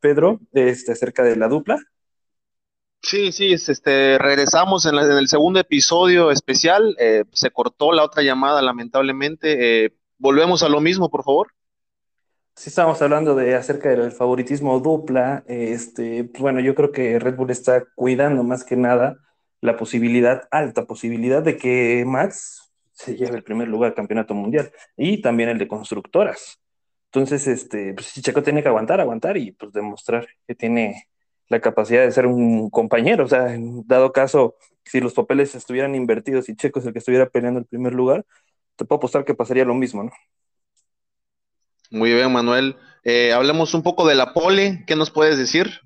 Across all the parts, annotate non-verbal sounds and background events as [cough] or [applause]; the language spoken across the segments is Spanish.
Pedro, este, acerca de la dupla. Sí, sí, este, regresamos en, el segundo episodio especial. Eh, se cortó la otra llamada, lamentablemente. Eh, volvemos a lo mismo, por favor. Sí, estábamos hablando de acerca del favoritismo dupla. Este, bueno, yo creo que Red Bull está cuidando más que nada la posibilidad, alta posibilidad, de que Max se lleve el primer lugar del campeonato mundial y también el de constructoras. Entonces, este, pues Checo tiene que aguantar, aguantar y pues demostrar que tiene la capacidad de ser un compañero. O sea, en dado caso, si los papeles estuvieran invertidos y Checo es el que estuviera peleando el primer lugar, te puedo apostar que pasaría lo mismo, ¿no? Muy bien, Manuel. Eh, hablemos un poco de la pole. ¿Qué nos puedes decir?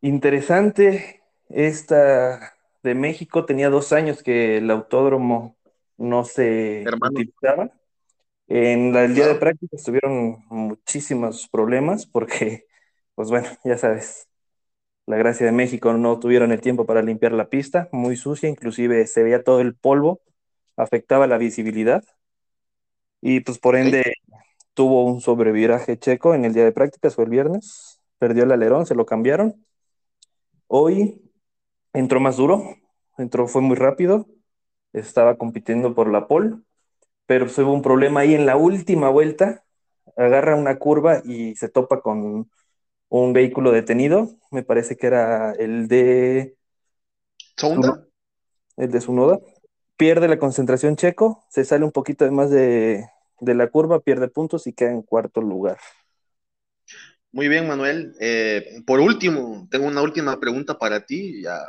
Interesante. Esta de México tenía dos años que el autódromo no se utilizaba. En el día de práctica tuvieron muchísimos problemas porque [laughs] pues bueno, ya sabes, la gracia de México no tuvieron el tiempo para limpiar la pista, muy sucia, inclusive se veía todo el polvo, afectaba la visibilidad y pues por ende tuvo un sobreviraje checo en el día de prácticas, fue el viernes, perdió el alerón, se lo cambiaron. Hoy entró más duro, entró, fue muy rápido, estaba compitiendo por la pole, pero hubo un problema ahí en la última vuelta, agarra una curva y se topa con un vehículo detenido, me parece que era el de... ¿Sonda? El de Sunoda. Pierde la concentración checo, se sale un poquito más de, la curva, pierde puntos y queda en cuarto lugar. Muy bien, Manuel. Eh, por último, tengo una última pregunta para ti, ya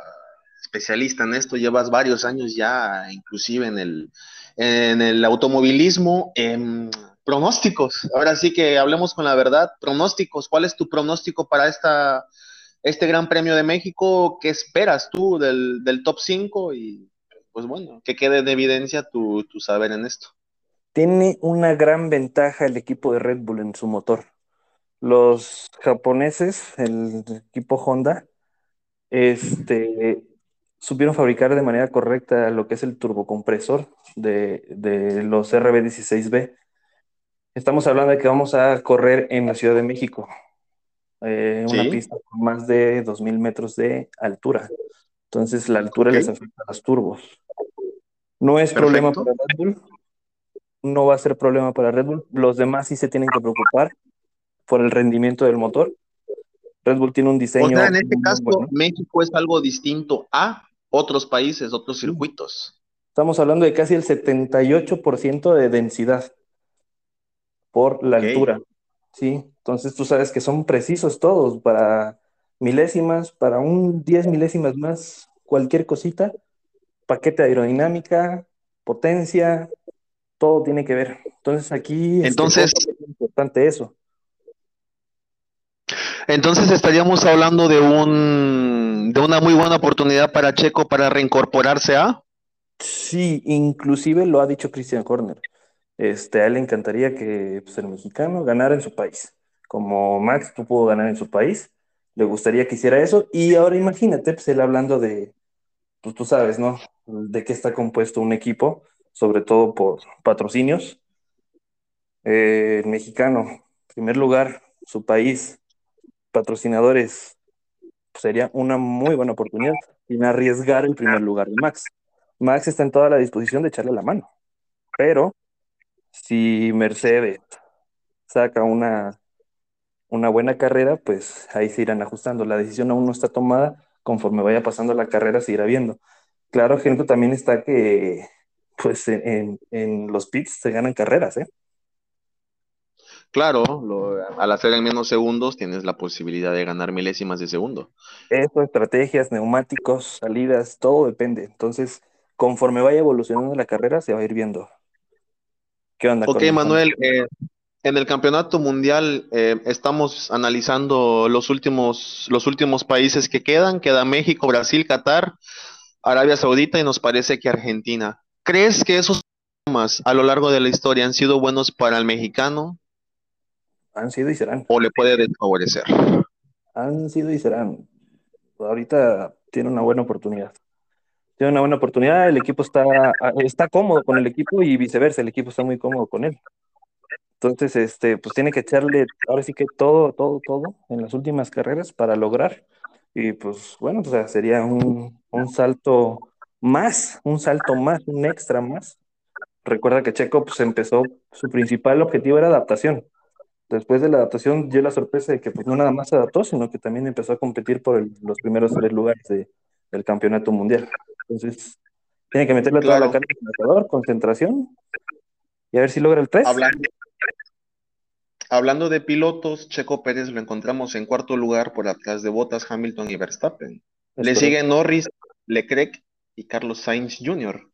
especialista en esto, llevas varios años ya, inclusive en el, en el automovilismo. Em, pronósticos. Ahora sí que hablemos con la verdad. Pronósticos. ¿Cuál es tu pronóstico para esta, este Gran Premio de México? ¿Qué esperas tú del, top 5? Y pues bueno, que quede en evidencia tu, tu saber en esto. Tiene una gran ventaja el equipo de Red Bull en su motor. Los japoneses, el equipo Honda, este, supieron fabricar de manera correcta lo que es el turbocompresor de, de los RB16B Estamos hablando de que vamos a correr en la Ciudad de México, eh, una pista con más de 2.000 metros de altura. Entonces la altura les afecta a los turbos. No es problema para Red Bull, no va a ser problema para Red Bull. Los demás sí se tienen que preocupar por el rendimiento del motor. Red Bull tiene un diseño. O sea, en este caso, México es algo distinto a otros países, otros circuitos. Estamos hablando de casi el 78% de densidad por la altura. Sí, entonces tú sabes que son precisos todos para milésimas, para un 10 milésimas más, cualquier cosita, paquete aerodinámica, potencia, todo tiene que ver. Entonces aquí entonces, es importante eso. Entonces estaríamos hablando de un de una muy buena oportunidad para Checo para reincorporarse a. Sí, inclusive lo ha dicho Christian Horner. Este, a él le encantaría que pues, el mexicano ganara en su país. Como Max tú pudo ganar en su país, le gustaría que hiciera eso. Y ahora imagínate, pues él hablando de, pues tú sabes, ¿no? De qué está compuesto un equipo, sobre todo por patrocinios. Eh, el mexicano, primer lugar, su país, patrocinadores, sería una muy buena oportunidad sin arriesgar el primer lugar de Max. Max está en toda la disposición de echarle la mano, pero si Mercedes saca una, una buena carrera, pues ahí se irán ajustando. La decisión aún no está tomada, conforme vaya pasando la carrera se irá viendo. Claro, gente, también está que pues en, los pits se ganan carreras, ¿eh? Claro, al hacer en menos segundos tienes la posibilidad de ganar milésimas de segundo. Eso, estrategias, neumáticos, salidas, todo depende. Entonces, conforme vaya evolucionando la carrera, se va a ir viendo. ¿Qué onda? Ok, Manuel, eh, en el campeonato mundial eh, estamos analizando los últimos, los últimos países que quedan. Queda México, Brasil, Qatar, Arabia Saudita y nos parece que Argentina. ¿Crees que esos temas a lo largo de la historia han sido buenos para el mexicano? Han sido y serán. ¿O le puede desfavorecer? Han sido y serán. Ahorita tiene una buena oportunidad tiene una buena oportunidad, el equipo está, está cómodo con el equipo y viceversa, el equipo está muy cómodo con él. Entonces, este, pues tiene que echarle ahora sí que todo, todo, todo en las últimas carreras para lograr. Y pues bueno, pues sería un, un salto más, un salto más, un extra más. Recuerda que Checo pues empezó, su principal objetivo era adaptación. Después de la adaptación dio la sorpresa de que pues no nada más se adaptó, sino que también empezó a competir por los primeros tres lugares del campeonato mundial. Entonces, tiene que meterle toda la carga al concentración y a ver si logra el 3. Hablando, de pilotos, Checo Pérez lo encontramos en cuarto lugar por atrás de Bottas, Hamilton y Verstappen. Le siguen Norris, Leclerc y Carlos Sainz Jr.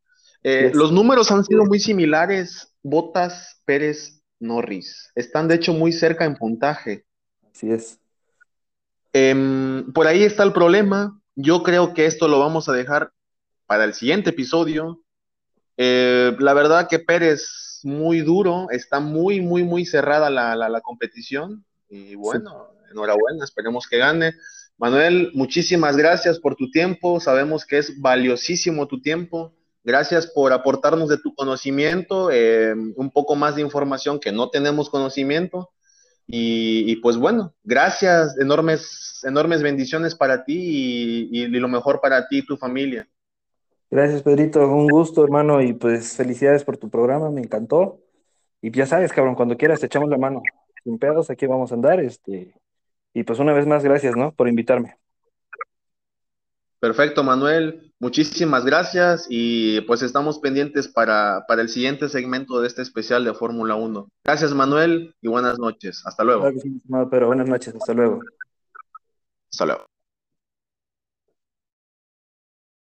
Eh, los números han sido muy similares, Bottas, Pérez, Norris. Están de hecho muy cerca en puntaje. Así es. Em, por ahí está el problema. Yo creo que esto lo vamos a dejar para el siguiente episodio. Eh, la verdad que Pérez muy duro, está muy, muy, muy cerrada la, la, competición. Y bueno, enhorabuena, esperemos que gane. Manuel, muchísimas gracias por tu tiempo, sabemos que es valiosísimo tu tiempo. Gracias por aportarnos de tu conocimiento, eh, un poco más de información que no tenemos conocimiento. Y, pues bueno, gracias, enormes, enormes bendiciones para ti y, lo mejor para ti y tu familia. Gracias, Pedrito. Un gusto, hermano, y pues felicidades por tu programa, me encantó. Y ya sabes, cabrón, cuando quieras te echamos la mano. Sin pedos, aquí vamos a andar. Este, y pues una vez más, gracias, ¿no? Por invitarme. Perfecto, Manuel. Muchísimas gracias y pues estamos pendientes para, para el siguiente segmento de este especial de Fórmula 1. Gracias, Manuel, y buenas noches. Hasta luego. pero buenas noches. Hasta luego. Hasta luego.